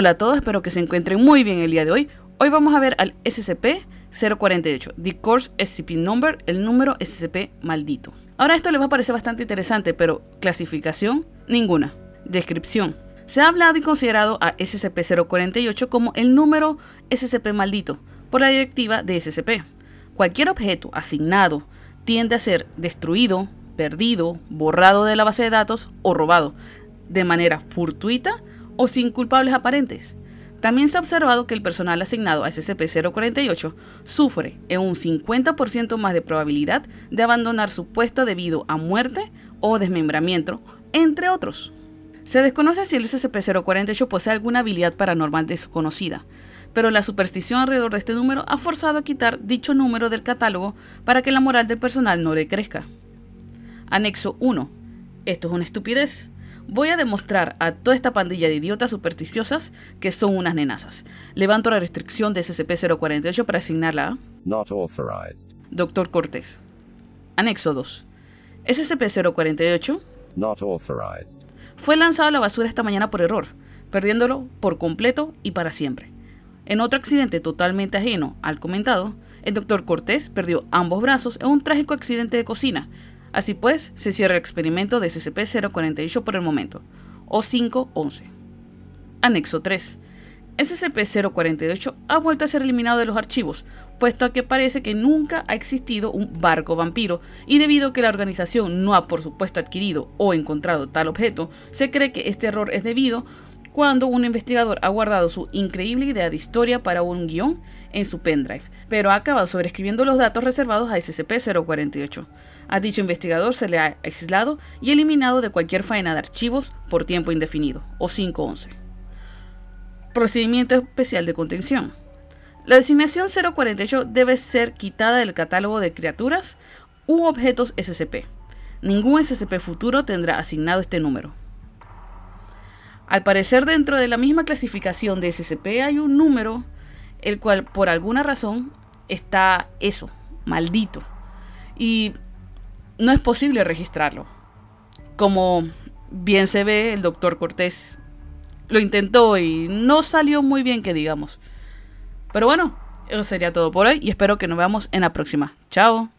Hola a todos, espero que se encuentren muy bien el día de hoy. Hoy vamos a ver al SCP-048, The Course SCP Number, el número SCP maldito. Ahora esto les va a parecer bastante interesante, pero clasificación, ninguna. Descripción. Se ha hablado y considerado a SCP-048 como el número SCP maldito por la directiva de SCP. Cualquier objeto asignado tiende a ser destruido, perdido, borrado de la base de datos o robado, de manera fortuita o sin culpables aparentes. También se ha observado que el personal asignado a SCP-048 sufre en un 50% más de probabilidad de abandonar su puesto debido a muerte o desmembramiento, entre otros. Se desconoce si el SCP-048 posee alguna habilidad paranormal desconocida, pero la superstición alrededor de este número ha forzado a quitar dicho número del catálogo para que la moral del personal no decrezca. Anexo 1. Esto es una estupidez. Voy a demostrar a toda esta pandilla de idiotas supersticiosas que son unas nenazas. Levanto la restricción de SCP-048 para asignarla a... Not authorized. Doctor Cortés. Anexo 2. SCP-048 Not authorized. fue lanzado a la basura esta mañana por error, perdiéndolo por completo y para siempre. En otro accidente totalmente ajeno al comentado, el Dr. Cortés perdió ambos brazos en un trágico accidente de cocina. Así pues, se cierra el experimento de SCP-048 por el momento, o 511. Anexo 3. SCP-048 ha vuelto a ser eliminado de los archivos, puesto a que parece que nunca ha existido un barco vampiro, y debido a que la organización no ha por supuesto adquirido o encontrado tal objeto, se cree que este error es debido cuando un investigador ha guardado su increíble idea de historia para un guion en su pendrive, pero ha acabado sobreescribiendo los datos reservados a SCP-048. A dicho investigador se le ha aislado y eliminado de cualquier faena de archivos por tiempo indefinido, o 511. Procedimiento especial de contención. La designación 048 debe ser quitada del catálogo de criaturas u objetos SCP. Ningún SCP futuro tendrá asignado este número. Al parecer dentro de la misma clasificación de SCP hay un número el cual por alguna razón está eso, maldito. Y no es posible registrarlo. Como bien se ve, el doctor Cortés lo intentó y no salió muy bien que digamos. Pero bueno, eso sería todo por hoy y espero que nos veamos en la próxima. Chao.